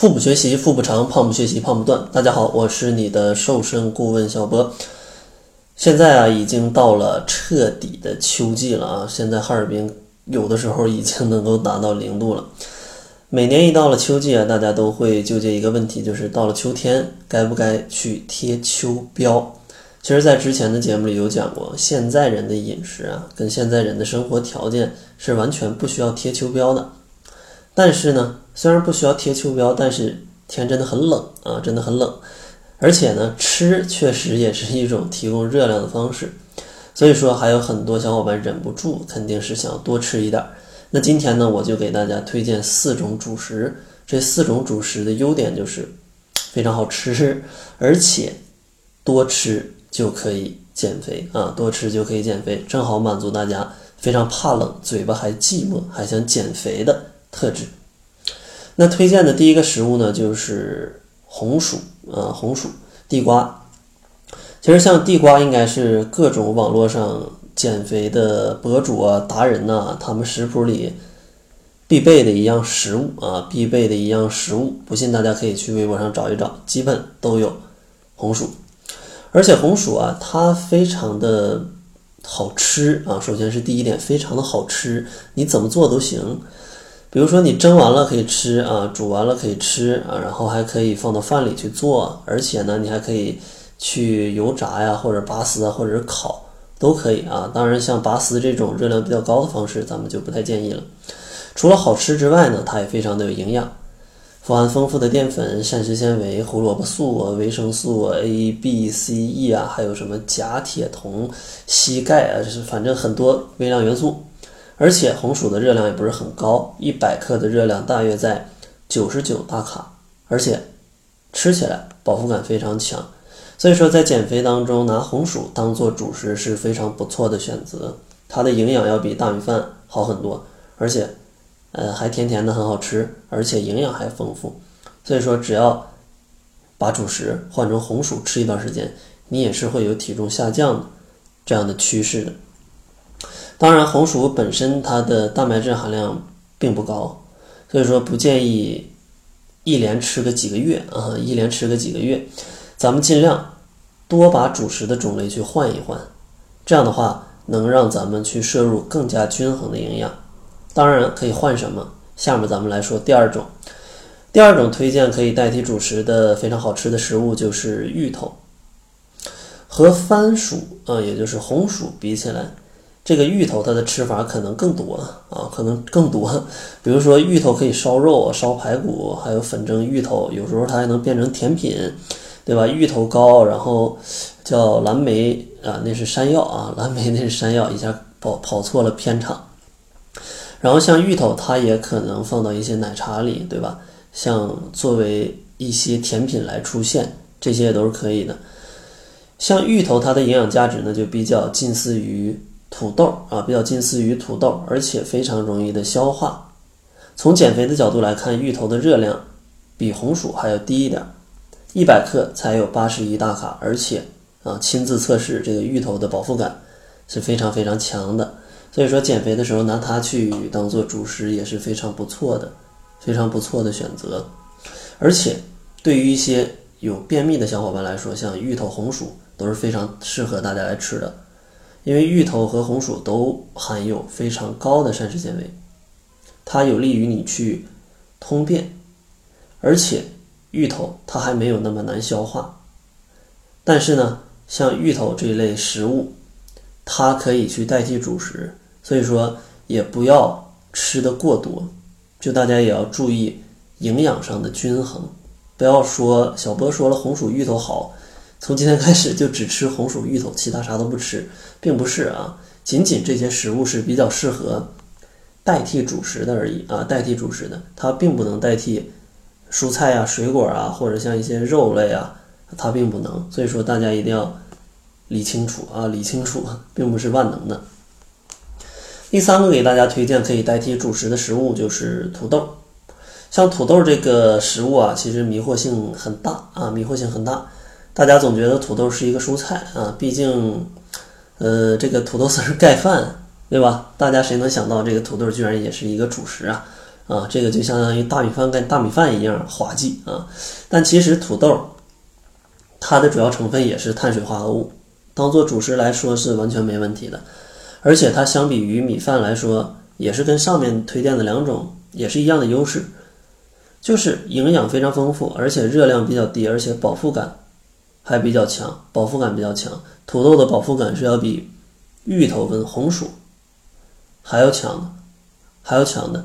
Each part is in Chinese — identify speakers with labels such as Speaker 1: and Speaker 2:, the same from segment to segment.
Speaker 1: 腹部学习腹部长，胖不学习胖不断。大家好，我是你的瘦身顾问小波。现在啊，已经到了彻底的秋季了啊！现在哈尔滨有的时候已经能够达到零度了。每年一到了秋季啊，大家都会纠结一个问题，就是到了秋天该不该去贴秋膘？其实，在之前的节目里有讲过，现在人的饮食啊，跟现在人的生活条件是完全不需要贴秋膘的。但是呢，虽然不需要贴秋膘，但是天真的很冷啊，真的很冷。而且呢，吃确实也是一种提供热量的方式。所以说，还有很多小伙伴忍不住，肯定是想多吃一点。那今天呢，我就给大家推荐四种主食。这四种主食的优点就是非常好吃，而且多吃。就可以减肥啊，多吃就可以减肥，正好满足大家非常怕冷、嘴巴还寂寞、还想减肥的特质。那推荐的第一个食物呢，就是红薯啊，红薯、地瓜。其实像地瓜，应该是各种网络上减肥的博主啊、达人呐，他们食谱里必备的一样食物啊，必备的一样食物。不信大家可以去微博上找一找，基本都有红薯。而且红薯啊，它非常的好吃啊。首先是第一点，非常的好吃，你怎么做都行。比如说你蒸完了可以吃啊，煮完了可以吃啊，然后还可以放到饭里去做。而且呢，你还可以去油炸呀，或者拔丝啊，或者是烤都可以啊。当然，像拔丝这种热量比较高的方式，咱们就不太建议了。除了好吃之外呢，它也非常的有营养。富含丰富的淀粉、膳食纤维、胡萝卜素、维生素 A、B、C、E 啊，还有什么钾、铁、铜、硒、钙啊，就是反正很多微量元素。而且红薯的热量也不是很高，一百克的热量大约在九十九大卡，而且吃起来饱腹感非常强。所以说，在减肥当中拿红薯当做主食是非常不错的选择，它的营养要比大米饭好很多，而且。呃，还甜甜的，很好吃，而且营养还丰富，所以说只要把主食换成红薯吃一段时间，你也是会有体重下降的这样的趋势的。当然，红薯本身它的蛋白质含量并不高，所以说不建议一连吃个几个月啊，一连吃个几个月，咱们尽量多把主食的种类去换一换，这样的话能让咱们去摄入更加均衡的营养。当然可以换什么？下面咱们来说第二种，第二种推荐可以代替主食的非常好吃的食物就是芋头。和番薯啊，也就是红薯比起来，这个芋头它的吃法可能更多啊，可能更多。比如说芋头可以烧肉、烧排骨，还有粉蒸芋头，有时候它还能变成甜品，对吧？芋头糕，然后叫蓝莓啊，那是山药啊，蓝莓那是山药，一下跑跑错了片场。然后像芋头，它也可能放到一些奶茶里，对吧？像作为一些甜品来出现，这些都是可以的。像芋头，它的营养价值呢就比较近似于土豆啊，比较近似于土豆，而且非常容易的消化。从减肥的角度来看，芋头的热量比红薯还要低一点，一百克才有八十一大卡，而且啊，亲自测试这个芋头的饱腹感是非常非常强的。所以说减肥的时候拿它去当做主食也是非常不错的，非常不错的选择。而且对于一些有便秘的小伙伴来说，像芋头、红薯都是非常适合大家来吃的，因为芋头和红薯都含有非常高的膳食纤维，它有利于你去通便，而且芋头它还没有那么难消化。但是呢，像芋头这一类食物，它可以去代替主食。所以说也不要吃的过多，就大家也要注意营养上的均衡，不要说小波说了红薯芋头好，从今天开始就只吃红薯芋头，其他啥都不吃，并不是啊，仅仅这些食物是比较适合代替主食的而已啊，代替主食的，它并不能代替蔬菜啊、水果啊，或者像一些肉类啊，它并不能。所以说大家一定要理清楚啊，理清楚，并不是万能的。第三个给大家推荐可以代替主食的食物就是土豆。像土豆这个食物啊，其实迷惑性很大啊，迷惑性很大。大家总觉得土豆是一个蔬菜啊，毕竟，呃，这个土豆丝盖饭，对吧？大家谁能想到这个土豆居然也是一个主食啊？啊，这个就相当于大米饭跟大米饭一样滑稽啊。但其实土豆它的主要成分也是碳水化合物，当做主食来说是完全没问题的。而且它相比于米饭来说，也是跟上面推荐的两种也是一样的优势，就是营养非常丰富，而且热量比较低，而且饱腹感还比较强，饱腹感比较强。土豆的饱腹感是要比芋头跟红薯还要强的，还要强的。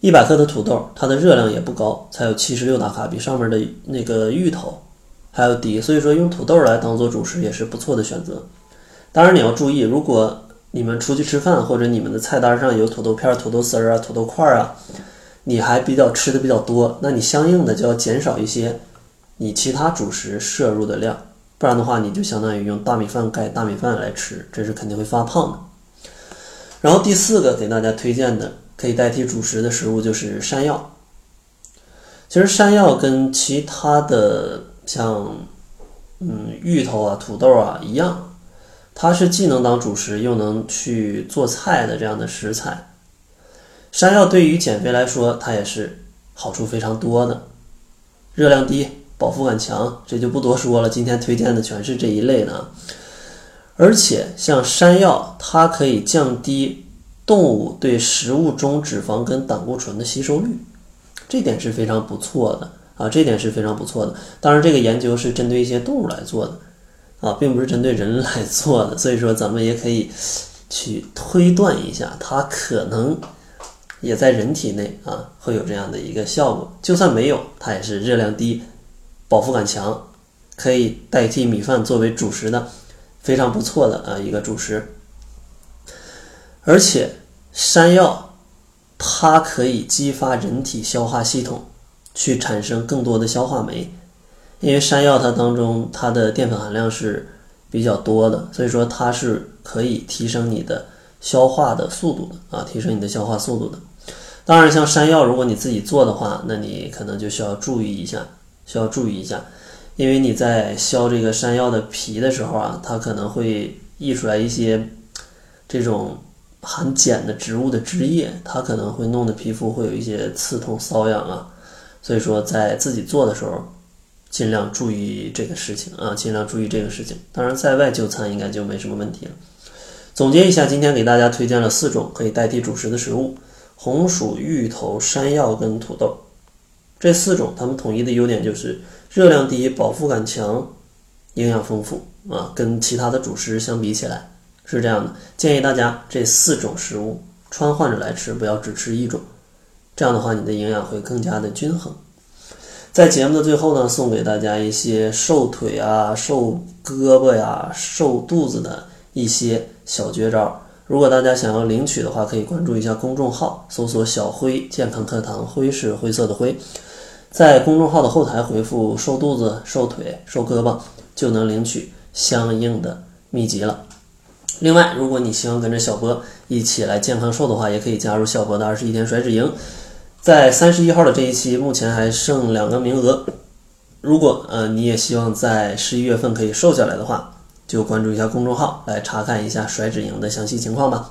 Speaker 1: 一百克的土豆，它的热量也不高，才有七十六大卡，比上面的那个芋头还要低。所以说，用土豆来当做主食也是不错的选择。当然你要注意，如果你们出去吃饭，或者你们的菜单上有土豆片、土豆丝儿啊、土豆块儿啊，你还比较吃的比较多，那你相应的就要减少一些你其他主食摄入的量，不然的话，你就相当于用大米饭盖大米饭来吃，这是肯定会发胖的。然后第四个给大家推荐的。可以代替主食的食物就是山药。其实山药跟其他的像嗯芋头啊、土豆啊一样，它是既能当主食又能去做菜的这样的食材。山药对于减肥来说，它也是好处非常多的，热量低、饱腹感强，这就不多说了。今天推荐的全是这一类的，而且像山药，它可以降低。动物对食物中脂肪跟胆固醇的吸收率，这点是非常不错的啊，这点是非常不错的。当然，这个研究是针对一些动物来做的啊，并不是针对人来做的。所以说，咱们也可以去推断一下，它可能也在人体内啊会有这样的一个效果。就算没有，它也是热量低、饱腹感强，可以代替米饭作为主食的非常不错的啊一个主食。而且山药，它可以激发人体消化系统去产生更多的消化酶，因为山药它当中它的淀粉含量是比较多的，所以说它是可以提升你的消化的速度的啊，提升你的消化速度的。当然，像山药，如果你自己做的话，那你可能就需要注意一下，需要注意一下，因为你在削这个山药的皮的时候啊，它可能会溢出来一些这种。含碱的植物的汁液，它可能会弄得皮肤会有一些刺痛、瘙痒啊，所以说在自己做的时候，尽量注意这个事情啊，尽量注意这个事情。当然，在外就餐应该就没什么问题了。总结一下，今天给大家推荐了四种可以代替主食的食物：红薯、芋头、山药跟土豆。这四种它们统一的优点就是热量低、饱腹感强、营养丰富啊，跟其他的主食相比起来。是这样的，建议大家这四种食物穿换着来吃，不要只吃一种。这样的话，你的营养会更加的均衡。在节目的最后呢，送给大家一些瘦腿啊、瘦胳膊呀、瘦肚子的一些小绝招。如果大家想要领取的话，可以关注一下公众号，搜索“小辉健康课堂”，辉是灰色的灰，在公众号的后台回复“瘦肚子、瘦腿、瘦胳膊”，就能领取相应的秘籍了。另外，如果你希望跟着小波一起来健康瘦的话，也可以加入小波的二十一天甩脂营。在三十一号的这一期，目前还剩两个名额。如果呃你也希望在十一月份可以瘦下来的话，就关注一下公众号来查看一下甩脂营的详细情况吧。